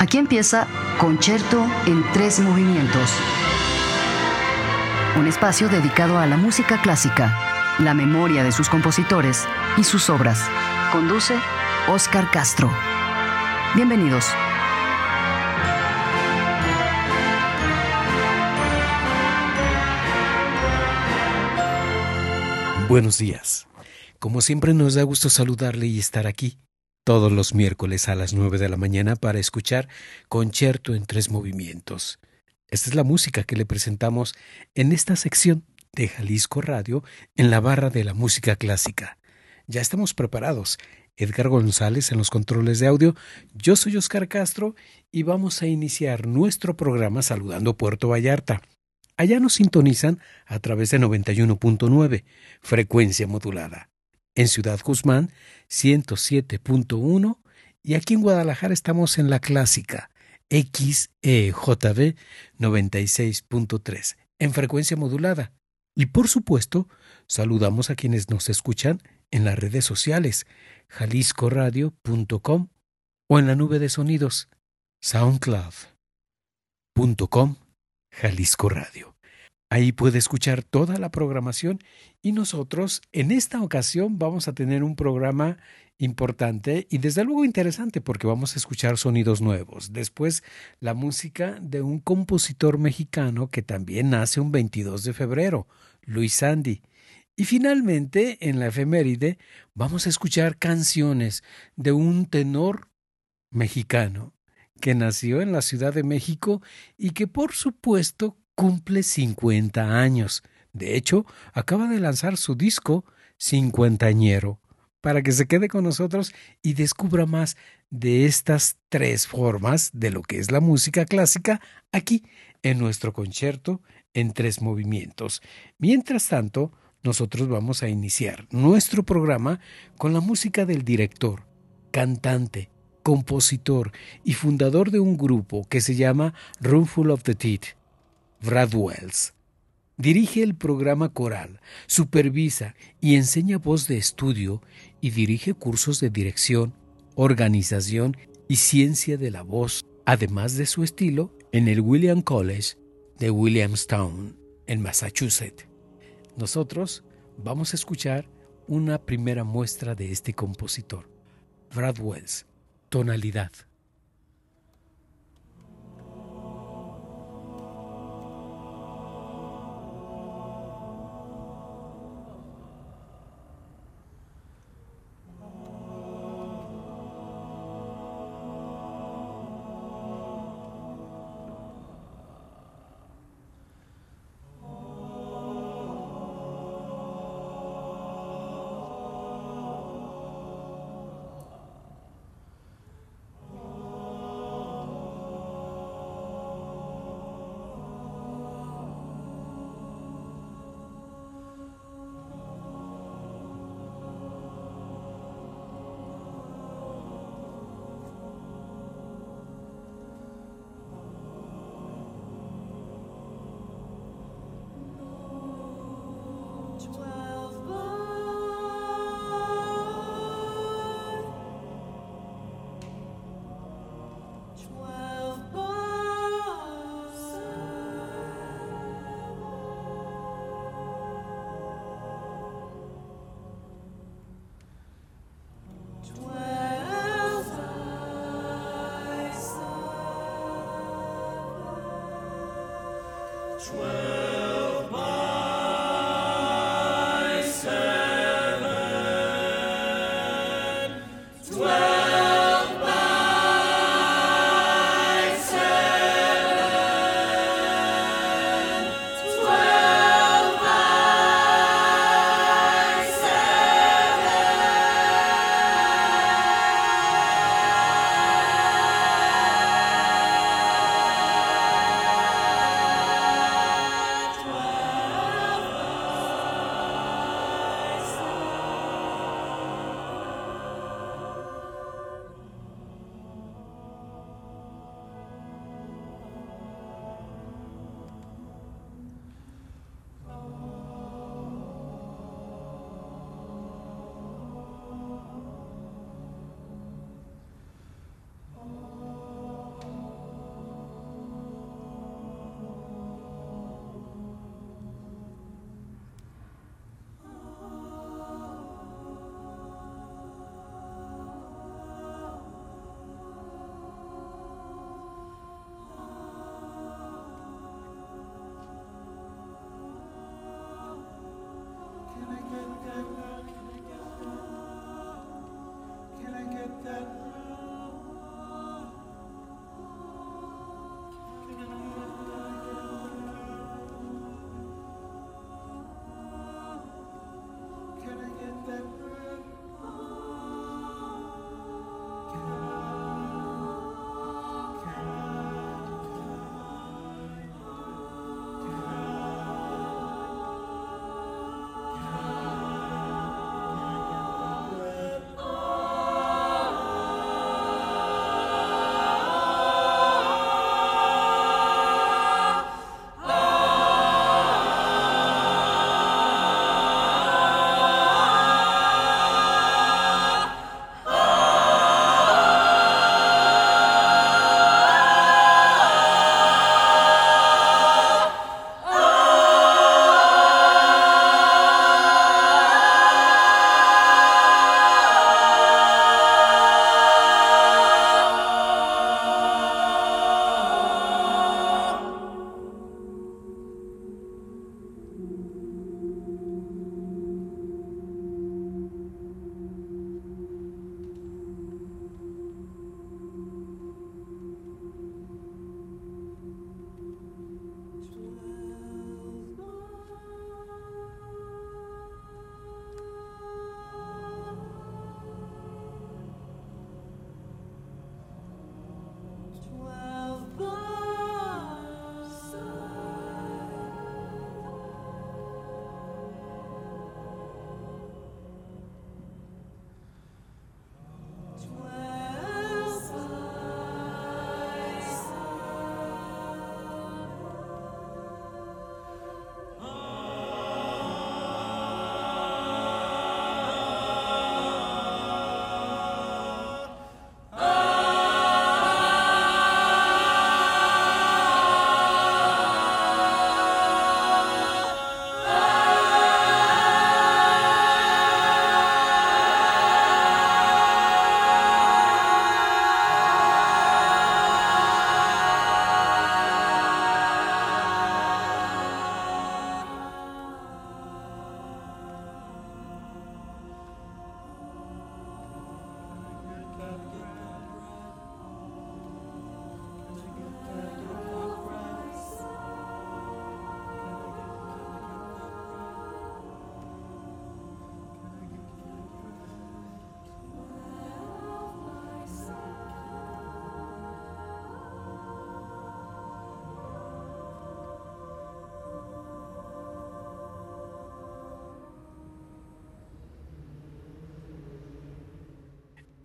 Aquí empieza Concerto en tres movimientos. Un espacio dedicado a la música clásica, la memoria de sus compositores y sus obras. Conduce Oscar Castro. Bienvenidos. Buenos días. Como siempre nos da gusto saludarle y estar aquí todos los miércoles a las 9 de la mañana para escuchar Concierto en tres movimientos. Esta es la música que le presentamos en esta sección de Jalisco Radio en la barra de la música clásica. Ya estamos preparados. Edgar González en los controles de audio, yo soy Oscar Castro y vamos a iniciar nuestro programa saludando Puerto Vallarta. Allá nos sintonizan a través de 91.9, frecuencia modulada en Ciudad Guzmán 107.1 y aquí en Guadalajara estamos en la clásica XEJB 96.3 en frecuencia modulada. Y por supuesto, saludamos a quienes nos escuchan en las redes sociales jaliscoradio.com o en la nube de sonidos soundcloud.com Jalisco Radio. Ahí puede escuchar toda la programación y nosotros en esta ocasión vamos a tener un programa importante y desde luego interesante porque vamos a escuchar sonidos nuevos. Después la música de un compositor mexicano que también nace un 22 de febrero, Luis Sandy. Y finalmente en la efeméride vamos a escuchar canciones de un tenor mexicano que nació en la Ciudad de México y que por supuesto cumple 50 años. De hecho, acaba de lanzar su disco cincuentañero para que se quede con nosotros y descubra más de estas tres formas de lo que es la música clásica aquí en nuestro concierto en tres movimientos. Mientras tanto, nosotros vamos a iniciar nuestro programa con la música del director, cantante, compositor y fundador de un grupo que se llama Roomful of the Teeth Brad Wells. Dirige el programa coral, supervisa y enseña voz de estudio y dirige cursos de dirección, organización y ciencia de la voz, además de su estilo, en el William College de Williamstown, en Massachusetts. Nosotros vamos a escuchar una primera muestra de este compositor, Brad Wells, tonalidad. world.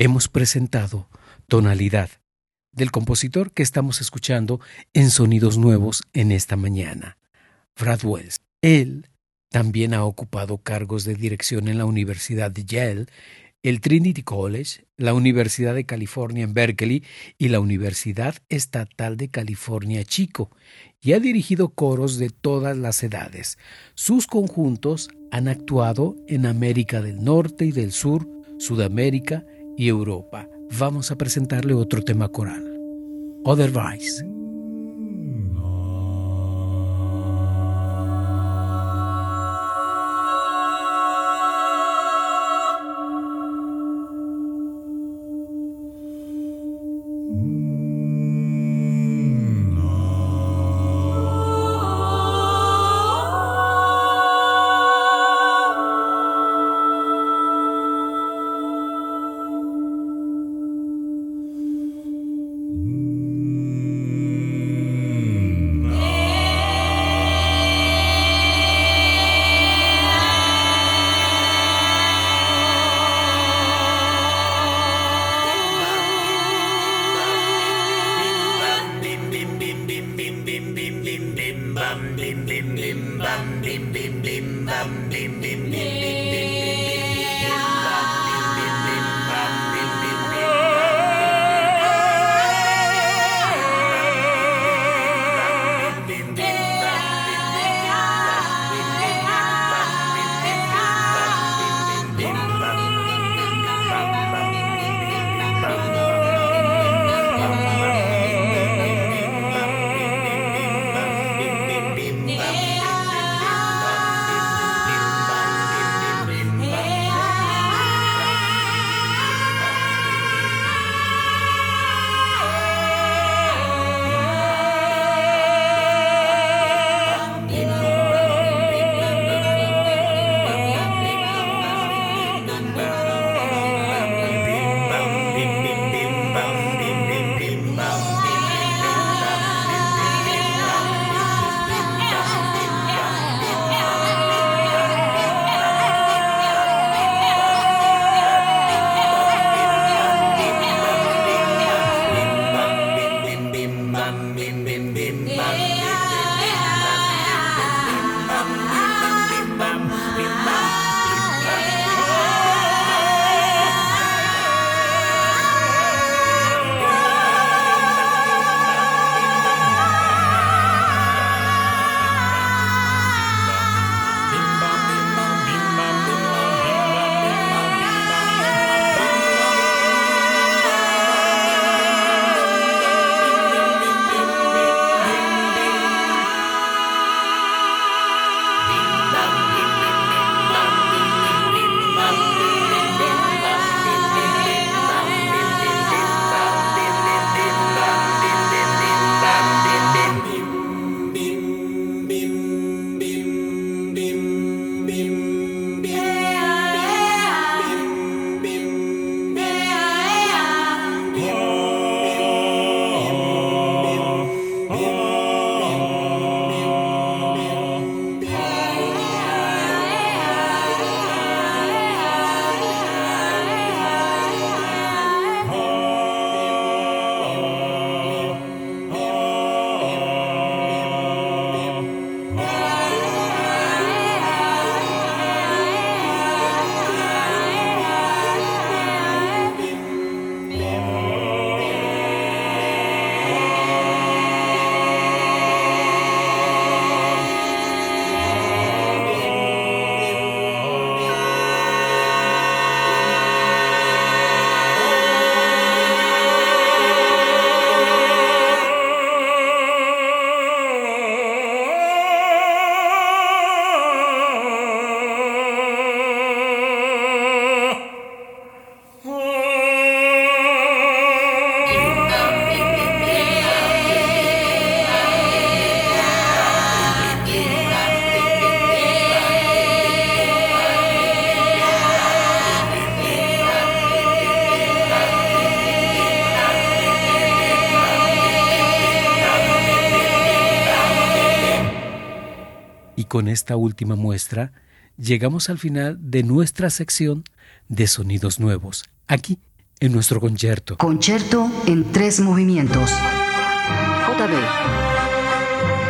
Hemos presentado Tonalidad del compositor que estamos escuchando en Sonidos Nuevos en esta mañana, Brad Wells. Él también ha ocupado cargos de dirección en la Universidad de Yale, el Trinity College, la Universidad de California en Berkeley y la Universidad Estatal de California Chico, y ha dirigido coros de todas las edades. Sus conjuntos han actuado en América del Norte y del Sur, Sudamérica y Europa. Vamos a presentarle otro tema coral. Otherwise. bim bim bim bam bim bim bim bam bim bim bim. Con esta última muestra, llegamos al final de nuestra sección de sonidos nuevos, aquí en nuestro concierto. Concierto en tres movimientos. JB.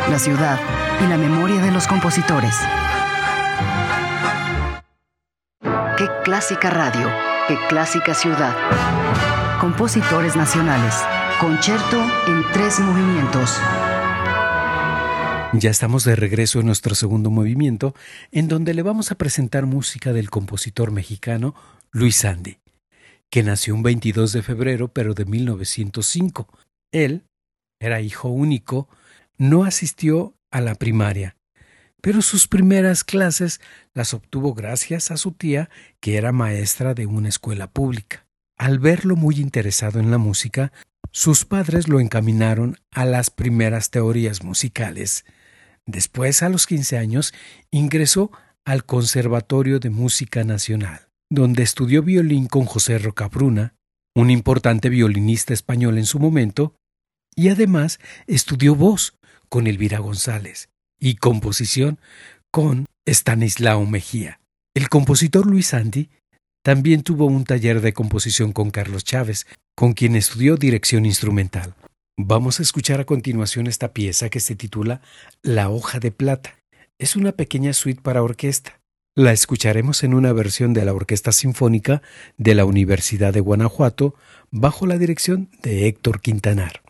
La ciudad y la memoria de los compositores. Qué clásica radio, qué clásica ciudad. Compositores nacionales. Concierto en tres movimientos. Ya estamos de regreso en nuestro segundo movimiento, en donde le vamos a presentar música del compositor mexicano Luis Sandy, que nació un 22 de febrero pero de 1905. Él era hijo único, no asistió a la primaria, pero sus primeras clases las obtuvo gracias a su tía, que era maestra de una escuela pública. Al verlo muy interesado en la música, sus padres lo encaminaron a las primeras teorías musicales Después, a los 15 años, ingresó al Conservatorio de Música Nacional, donde estudió violín con José Rocabruna, un importante violinista español en su momento, y además estudió voz con Elvira González y composición con Stanislao Mejía. El compositor Luis Sandy también tuvo un taller de composición con Carlos Chávez, con quien estudió dirección instrumental. Vamos a escuchar a continuación esta pieza que se titula La hoja de plata. Es una pequeña suite para orquesta. La escucharemos en una versión de la Orquesta Sinfónica de la Universidad de Guanajuato bajo la dirección de Héctor Quintanar.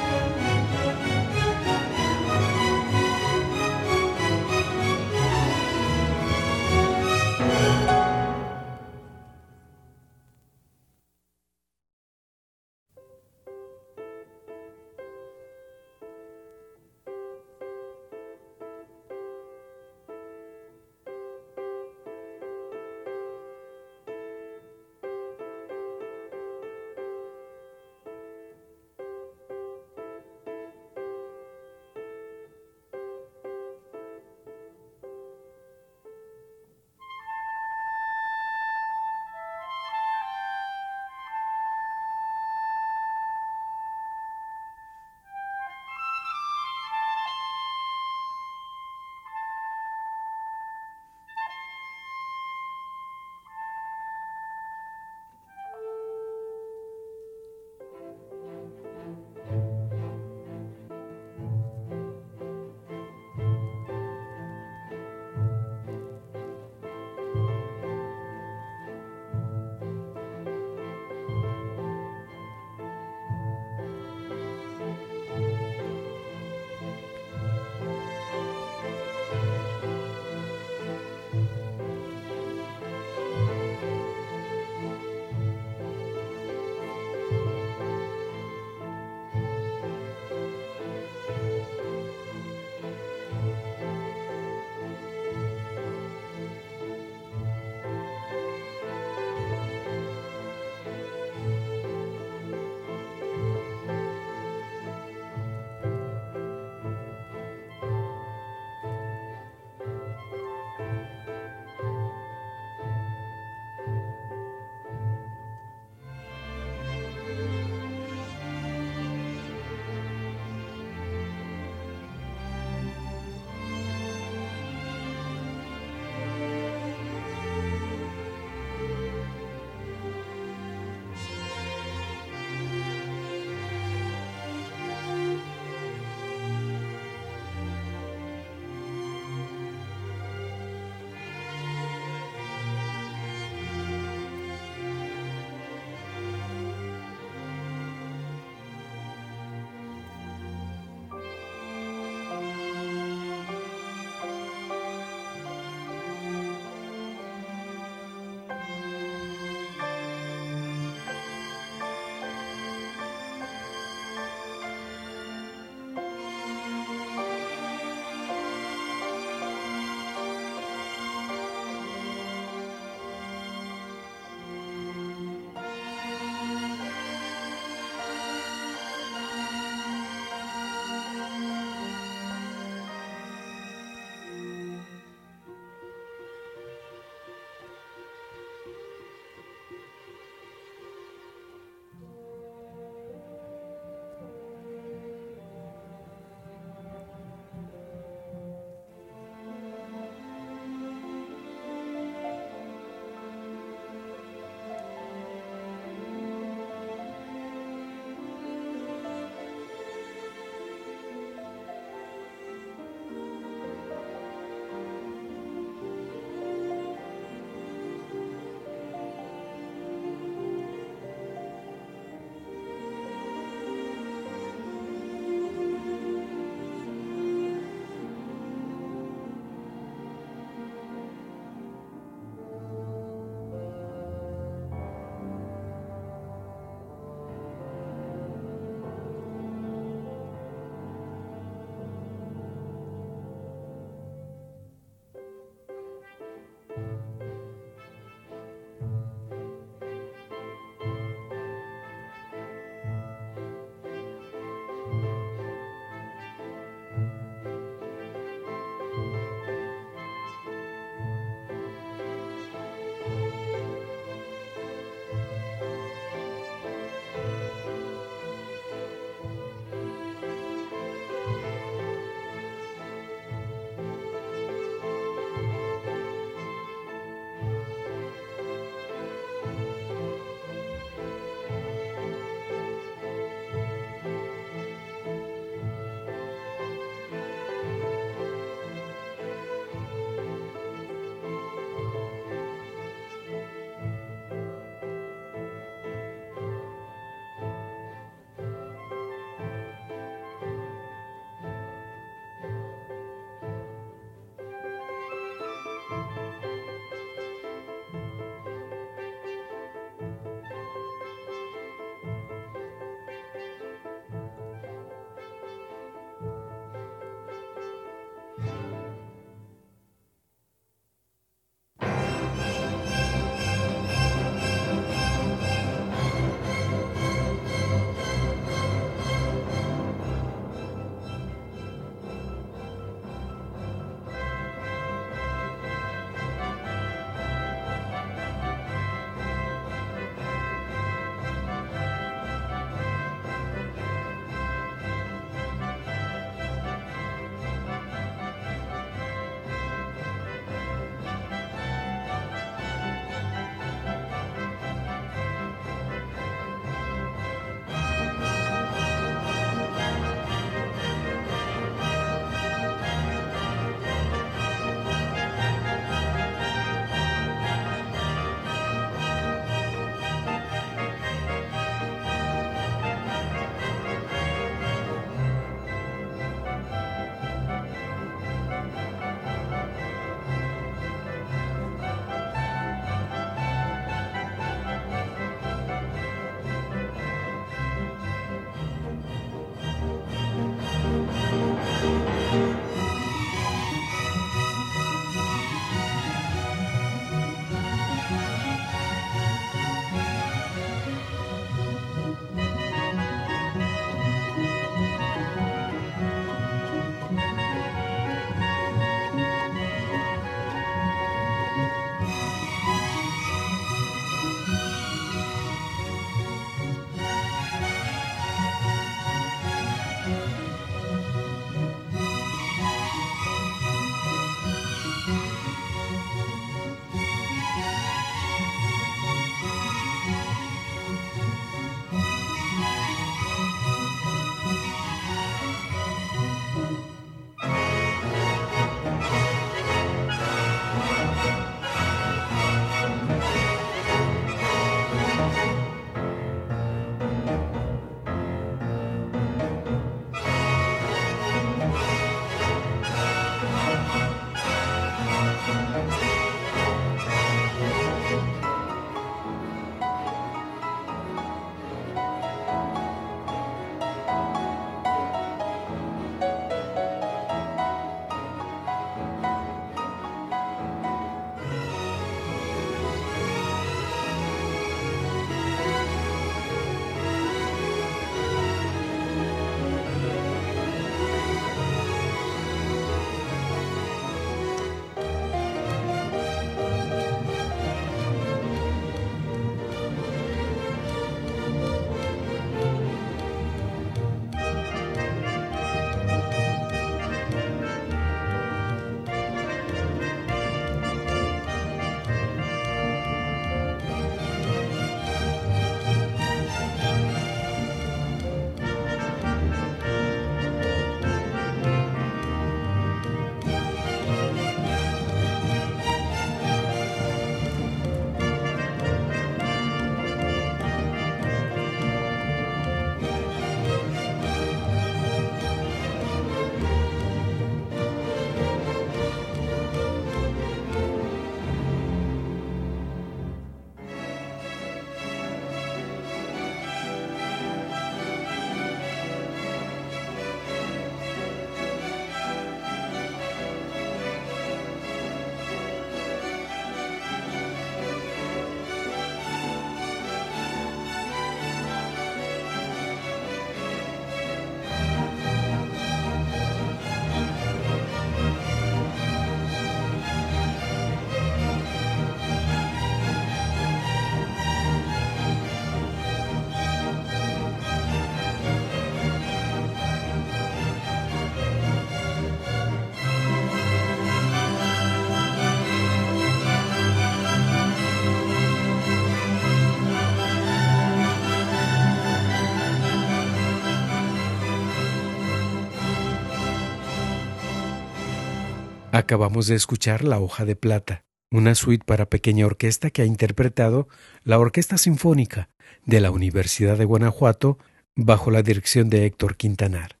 Acabamos de escuchar La hoja de plata, una suite para pequeña orquesta que ha interpretado la Orquesta Sinfónica de la Universidad de Guanajuato bajo la dirección de Héctor Quintanar.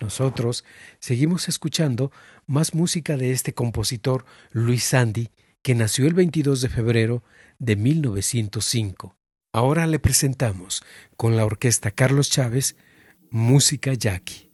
Nosotros seguimos escuchando más música de este compositor Luis Sandy, que nació el 22 de febrero de 1905. Ahora le presentamos con la orquesta Carlos Chávez Música Jackie.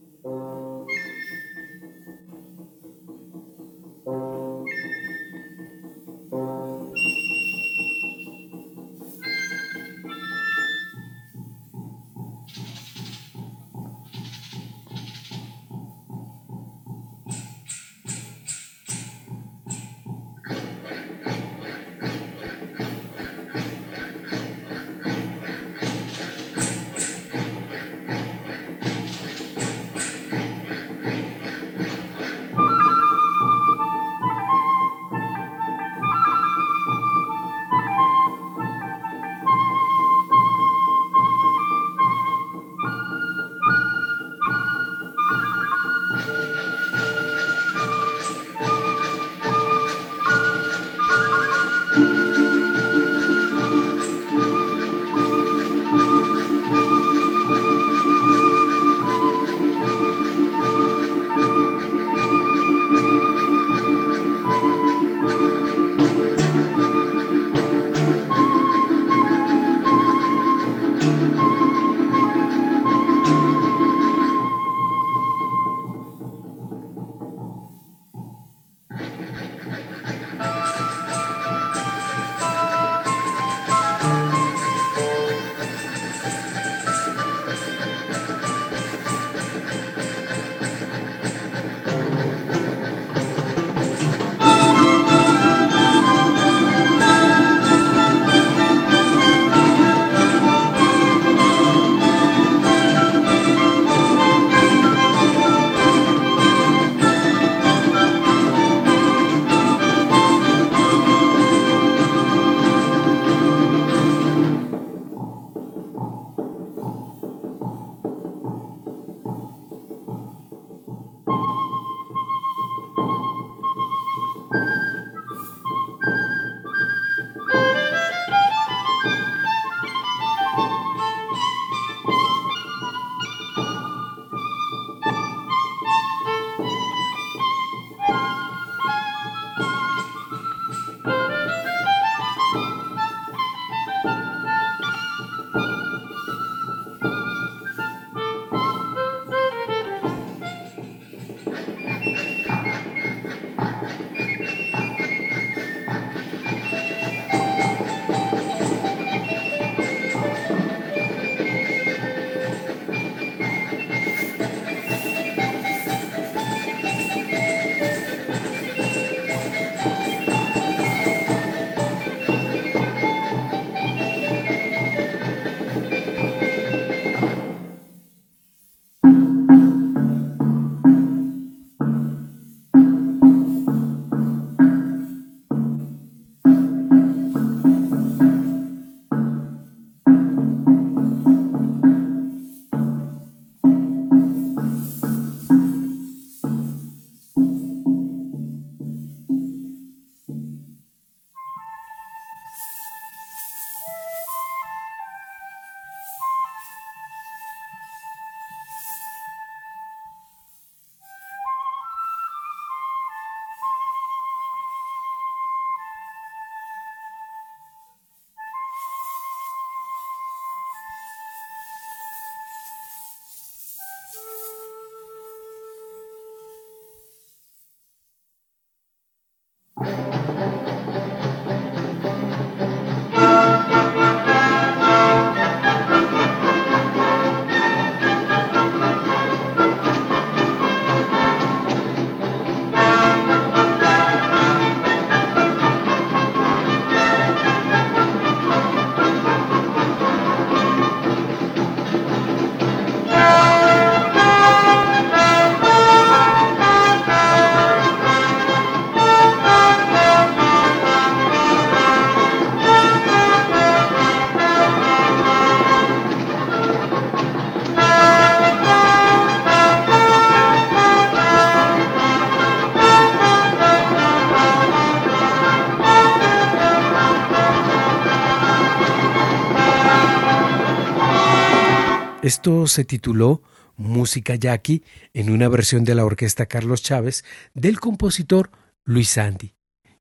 Esto se tituló Música Yaqui en una versión de la orquesta Carlos Chávez del compositor Luis Andy,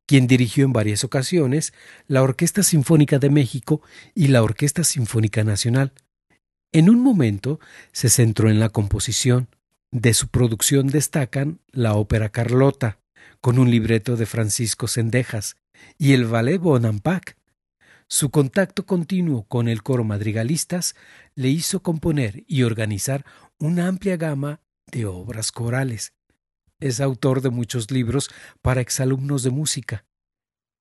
quien dirigió en varias ocasiones la Orquesta Sinfónica de México y la Orquesta Sinfónica Nacional. En un momento se centró en la composición. De su producción destacan la ópera Carlota, con un libreto de Francisco Sendejas, y el ballet Bonampak. Su contacto continuo con el coro madrigalistas le hizo componer y organizar una amplia gama de obras corales. Es autor de muchos libros para exalumnos de música.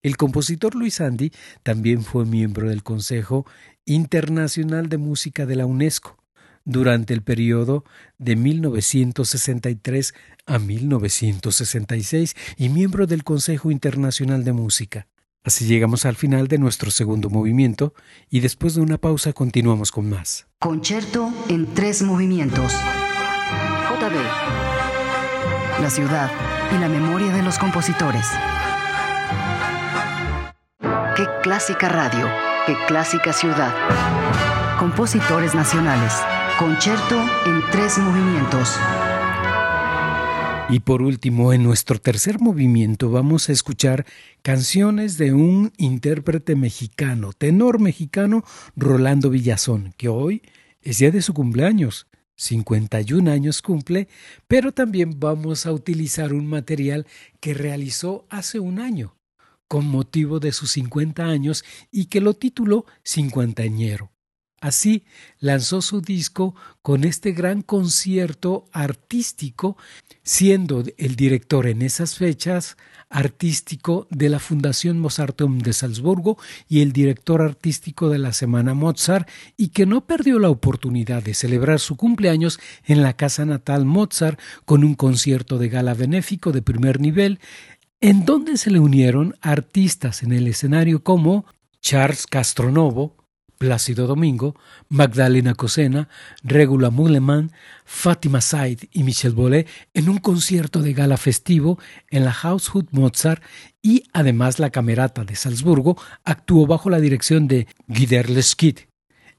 El compositor Luis Andy también fue miembro del Consejo Internacional de Música de la UNESCO durante el periodo de 1963 a 1966 y miembro del Consejo Internacional de Música. Así llegamos al final de nuestro segundo movimiento y después de una pausa continuamos con más. Concierto en tres movimientos. JB. La ciudad y la memoria de los compositores. Qué clásica radio, qué clásica ciudad. Compositores nacionales. Concierto en tres movimientos. Y por último, en nuestro tercer movimiento vamos a escuchar canciones de un intérprete mexicano, tenor mexicano Rolando Villazón, que hoy es día de su cumpleaños. 51 años cumple, pero también vamos a utilizar un material que realizó hace un año, con motivo de sus 50 años y que lo tituló Cincuentañero. Así lanzó su disco con este gran concierto artístico, siendo el director en esas fechas artístico de la Fundación Mozarteum de Salzburgo y el director artístico de la Semana Mozart, y que no perdió la oportunidad de celebrar su cumpleaños en la casa natal Mozart con un concierto de gala benéfico de primer nivel, en donde se le unieron artistas en el escenario como Charles Castronovo, Plácido Domingo, Magdalena Cosena, Regula Muleman, Fátima Said y Michel Bolé en un concierto de gala festivo en la Haushut Mozart y además la Camerata de Salzburgo actuó bajo la dirección de Guider Leskid.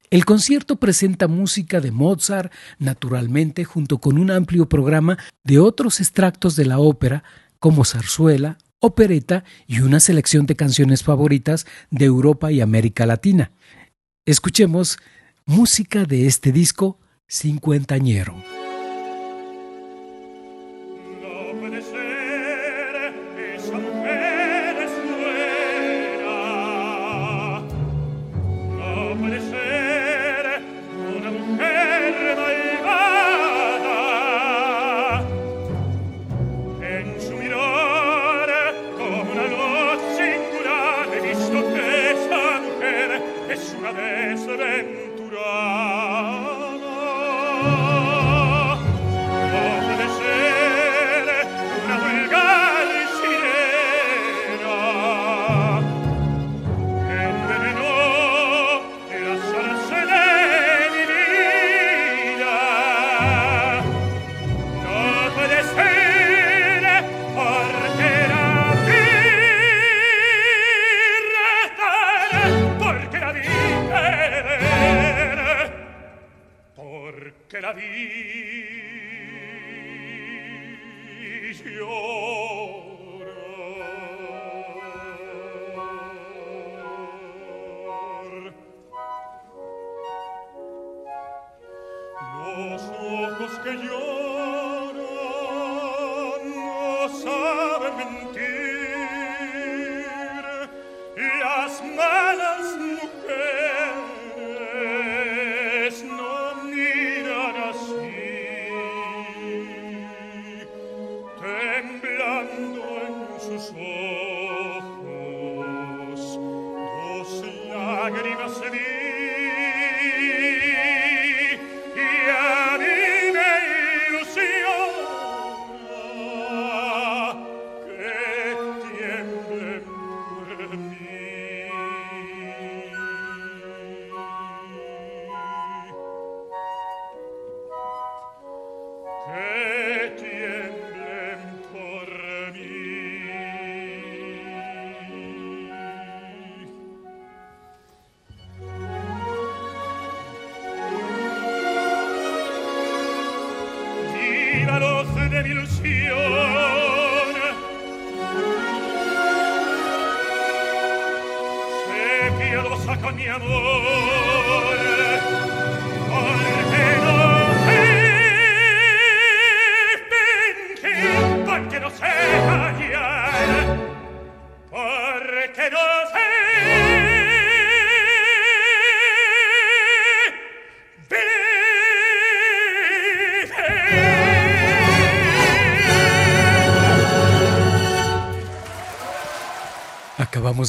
El concierto presenta música de Mozart, naturalmente, junto con un amplio programa de otros extractos de la ópera, como zarzuela, opereta y una selección de canciones favoritas de Europa y América Latina. Escuchemos música de este disco cincuentañero.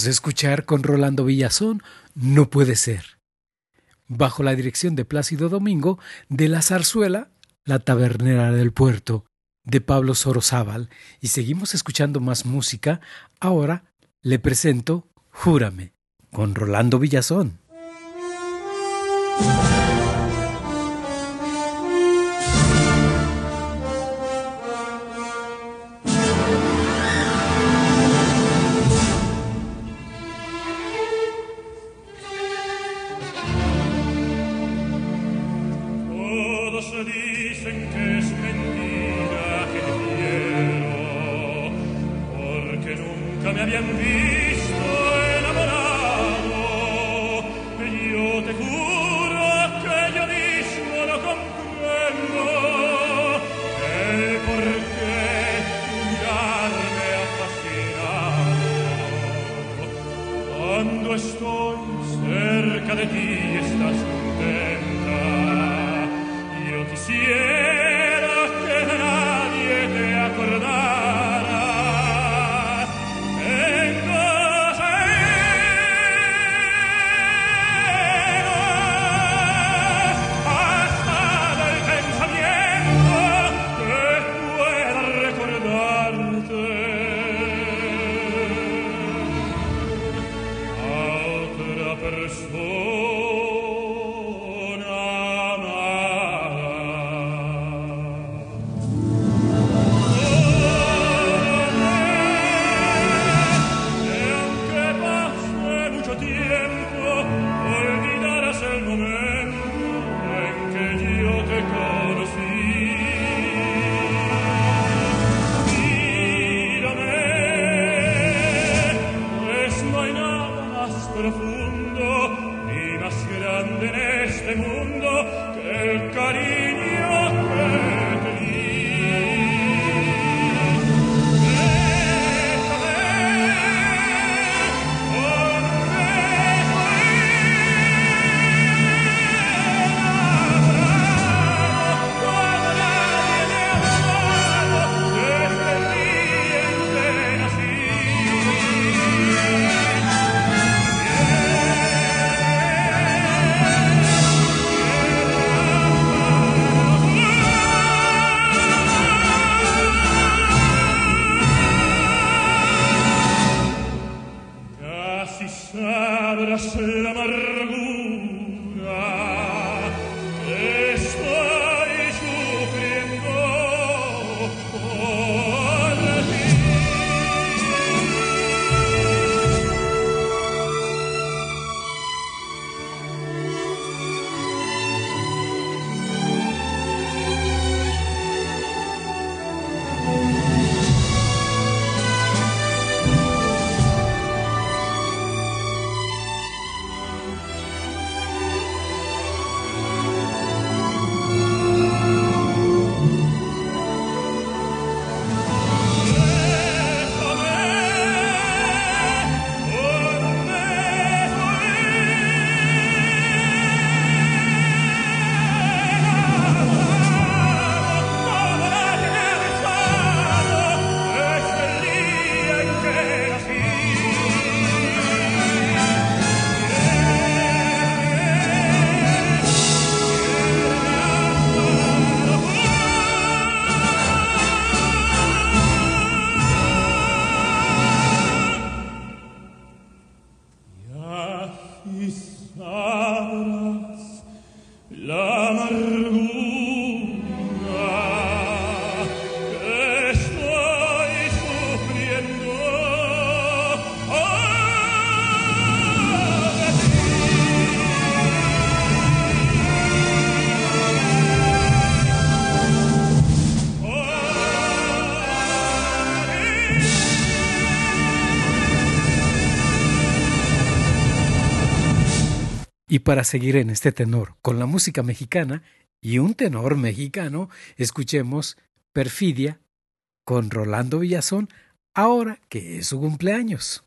De escuchar con Rolando Villazón No puede ser. Bajo la dirección de Plácido Domingo, de la zarzuela La tabernera del puerto, de Pablo Sorozábal. Y seguimos escuchando más música. Ahora le presento Júrame, con Rolando Villazón. abbiamo visto para seguir en este tenor con la música mexicana y un tenor mexicano, escuchemos Perfidia con Rolando Villazón, ahora que es su cumpleaños.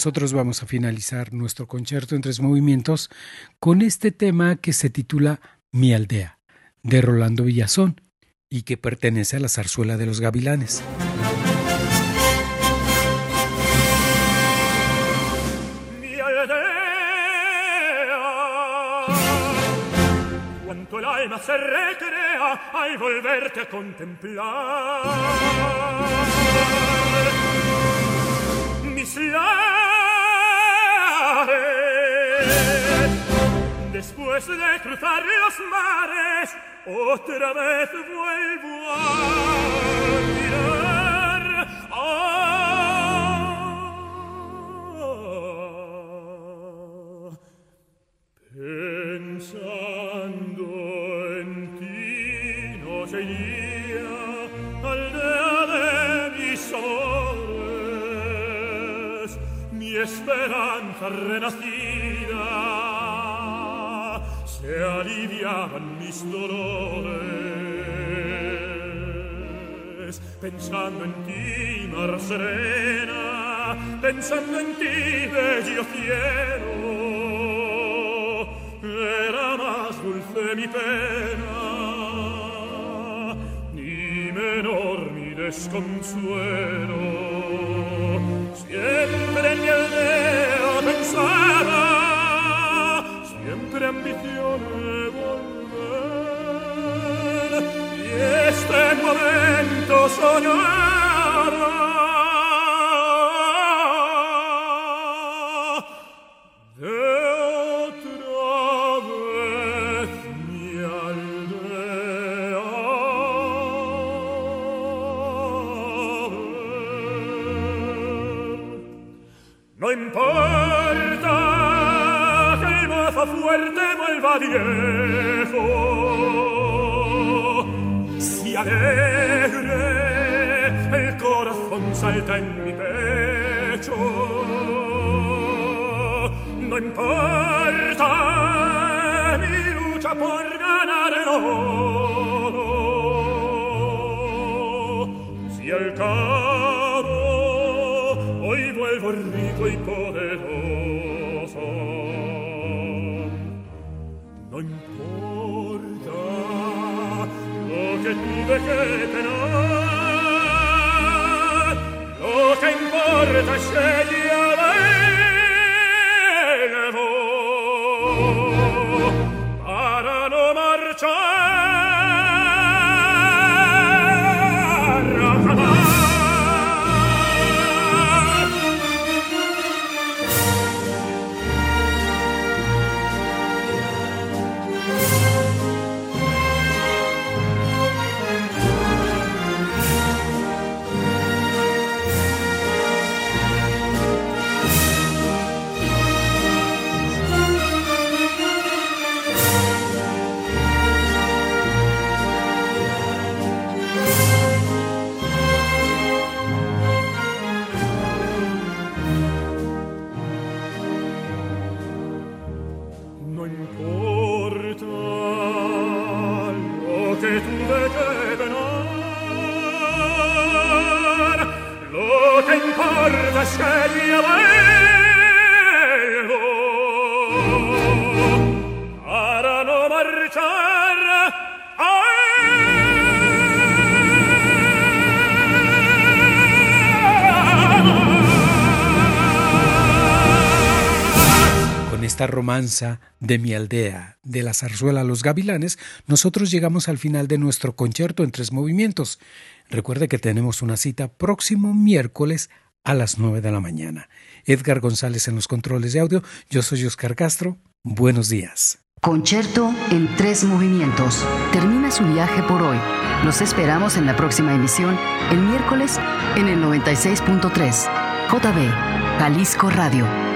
Nosotros vamos a finalizar nuestro concierto en tres movimientos con este tema que se titula Mi aldea, de Rolando Villazón, y que pertenece a la zarzuela de los gavilanes. tanto el alma se recrea al volverte a contemplar. Mis cruzaré Después de cruzar los mares Otra vez vuelvo a mirar. Ah, Pensando en ti, no sé ogni speranza renascida se aliviaban mis dolores pensando en ti mar serena pensando en ti bello cielo era más dulce mi pena ni menor mi desconsuelo. Ambición de volver, y este momento soñaba. Romanza de mi aldea, de la zarzuela Los Gavilanes, nosotros llegamos al final de nuestro concierto en tres movimientos. Recuerde que tenemos una cita próximo miércoles a las 9 de la mañana. Edgar González en los controles de audio, yo soy Oscar Castro. Buenos días. Concierto en tres movimientos. Termina su viaje por hoy. Los esperamos en la próxima emisión, el miércoles, en el 96.3. JB, Jalisco Radio